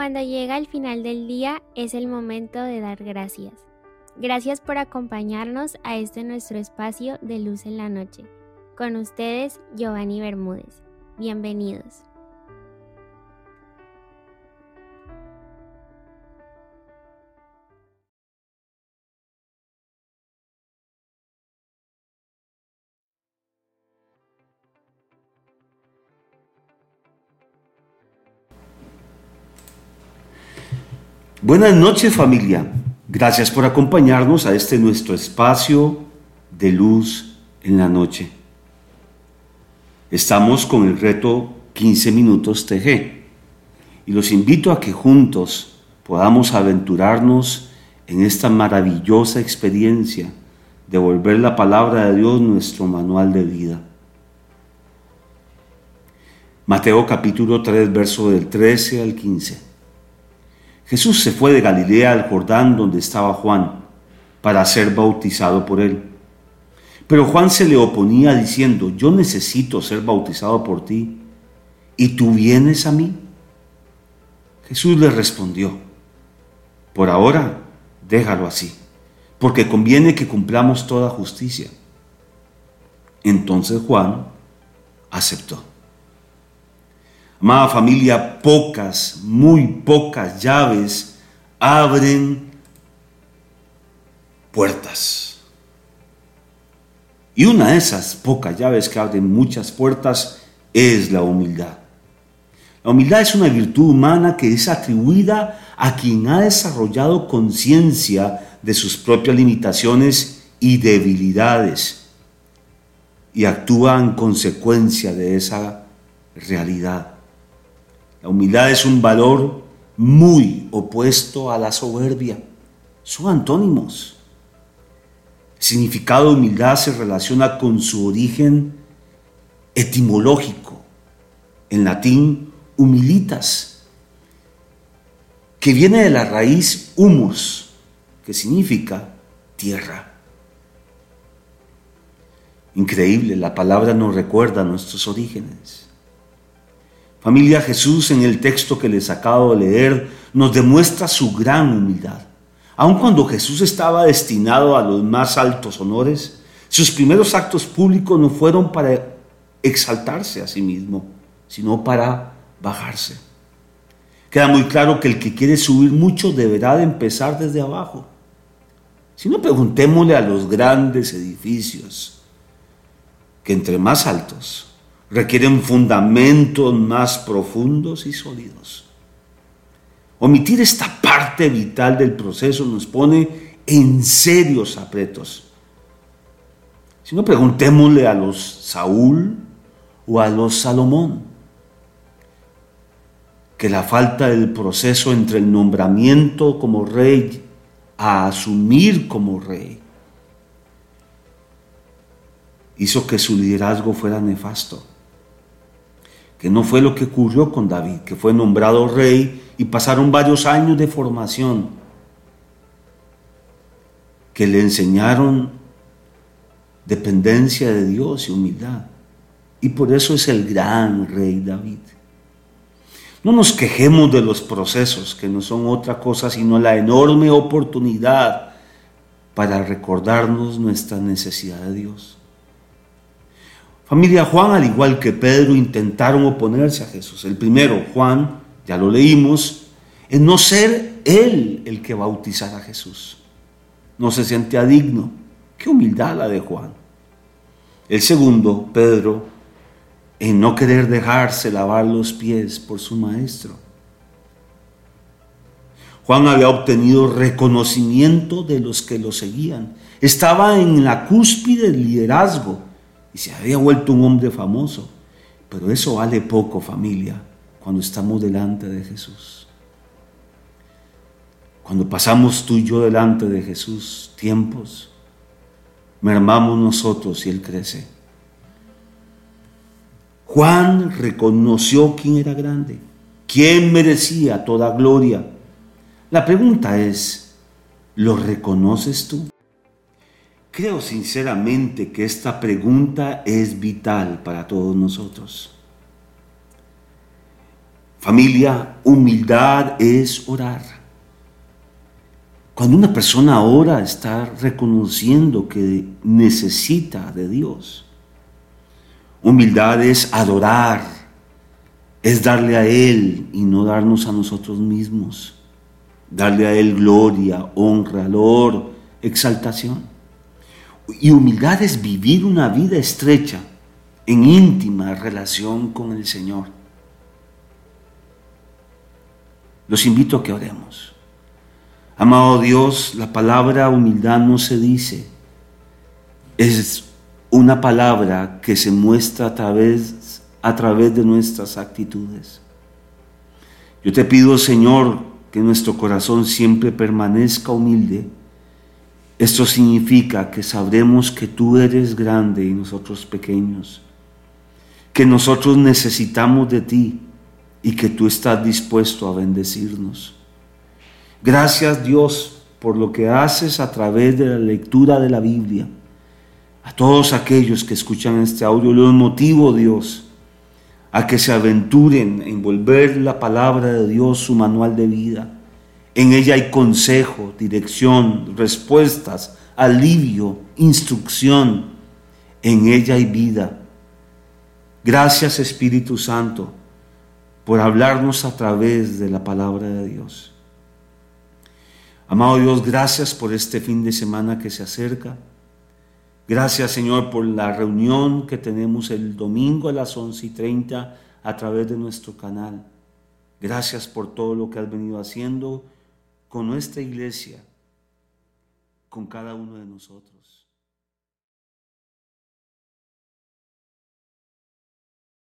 Cuando llega el final del día es el momento de dar gracias. Gracias por acompañarnos a este nuestro espacio de luz en la noche. Con ustedes, Giovanni Bermúdez. Bienvenidos. Buenas noches familia. Gracias por acompañarnos a este nuestro espacio de luz en la noche. Estamos con el reto 15 minutos TG y los invito a que juntos podamos aventurarnos en esta maravillosa experiencia de volver la palabra de Dios nuestro manual de vida. Mateo capítulo 3, verso del 13 al 15. Jesús se fue de Galilea al Jordán donde estaba Juan para ser bautizado por él. Pero Juan se le oponía diciendo, yo necesito ser bautizado por ti, ¿y tú vienes a mí? Jesús le respondió, por ahora déjalo así, porque conviene que cumplamos toda justicia. Entonces Juan aceptó. Amada familia, pocas, muy pocas llaves abren puertas. Y una de esas pocas llaves que abren muchas puertas es la humildad. La humildad es una virtud humana que es atribuida a quien ha desarrollado conciencia de sus propias limitaciones y debilidades y actúa en consecuencia de esa realidad. La humildad es un valor muy opuesto a la soberbia. Son antónimos. El significado de humildad se relaciona con su origen etimológico. En latín, humilitas, que viene de la raíz humus, que significa tierra. Increíble, la palabra nos recuerda nuestros orígenes. Familia Jesús en el texto que les acabo de leer nos demuestra su gran humildad. Aun cuando Jesús estaba destinado a los más altos honores, sus primeros actos públicos no fueron para exaltarse a sí mismo, sino para bajarse. Queda muy claro que el que quiere subir mucho deberá de empezar desde abajo. Si no, preguntémosle a los grandes edificios, que entre más altos, requieren fundamentos más profundos y sólidos. Omitir esta parte vital del proceso nos pone en serios apretos. Si no, preguntémosle a los Saúl o a los Salomón, que la falta del proceso entre el nombramiento como rey a asumir como rey hizo que su liderazgo fuera nefasto que no fue lo que ocurrió con David, que fue nombrado rey y pasaron varios años de formación que le enseñaron dependencia de Dios y humildad. Y por eso es el gran rey David. No nos quejemos de los procesos, que no son otra cosa sino la enorme oportunidad para recordarnos nuestra necesidad de Dios. Familia Juan, al igual que Pedro, intentaron oponerse a Jesús. El primero, Juan, ya lo leímos, es no ser él el que bautizara a Jesús. No se sentía digno. Qué humildad la de Juan. El segundo, Pedro, en no querer dejarse lavar los pies por su maestro. Juan había obtenido reconocimiento de los que lo seguían. Estaba en la cúspide del liderazgo y se había vuelto un hombre famoso. Pero eso vale poco, familia, cuando estamos delante de Jesús. Cuando pasamos tú y yo delante de Jesús tiempos, mermamos nosotros y Él crece. Juan reconoció quién era grande, quién merecía toda gloria. La pregunta es, ¿lo reconoces tú? Creo sinceramente que esta pregunta es vital para todos nosotros. Familia, humildad es orar. Cuando una persona ora está reconociendo que necesita de Dios. Humildad es adorar, es darle a Él y no darnos a nosotros mismos. Darle a Él gloria, honra, valor, exaltación. Y humildad es vivir una vida estrecha, en íntima relación con el Señor. Los invito a que oremos. Amado Dios, la palabra humildad no se dice, es una palabra que se muestra a través, a través de nuestras actitudes. Yo te pido, Señor, que nuestro corazón siempre permanezca humilde. Esto significa que sabremos que tú eres grande y nosotros pequeños, que nosotros necesitamos de ti y que tú estás dispuesto a bendecirnos. Gracias Dios por lo que haces a través de la lectura de la Biblia. A todos aquellos que escuchan este audio los motivo Dios a que se aventuren en volver la palabra de Dios su manual de vida. En ella hay consejo, dirección, respuestas, alivio, instrucción. En ella hay vida. Gracias Espíritu Santo por hablarnos a través de la palabra de Dios. Amado Dios, gracias por este fin de semana que se acerca. Gracias Señor por la reunión que tenemos el domingo a las 11 y 30 a través de nuestro canal. Gracias por todo lo que has venido haciendo con nuestra iglesia, con cada uno de nosotros.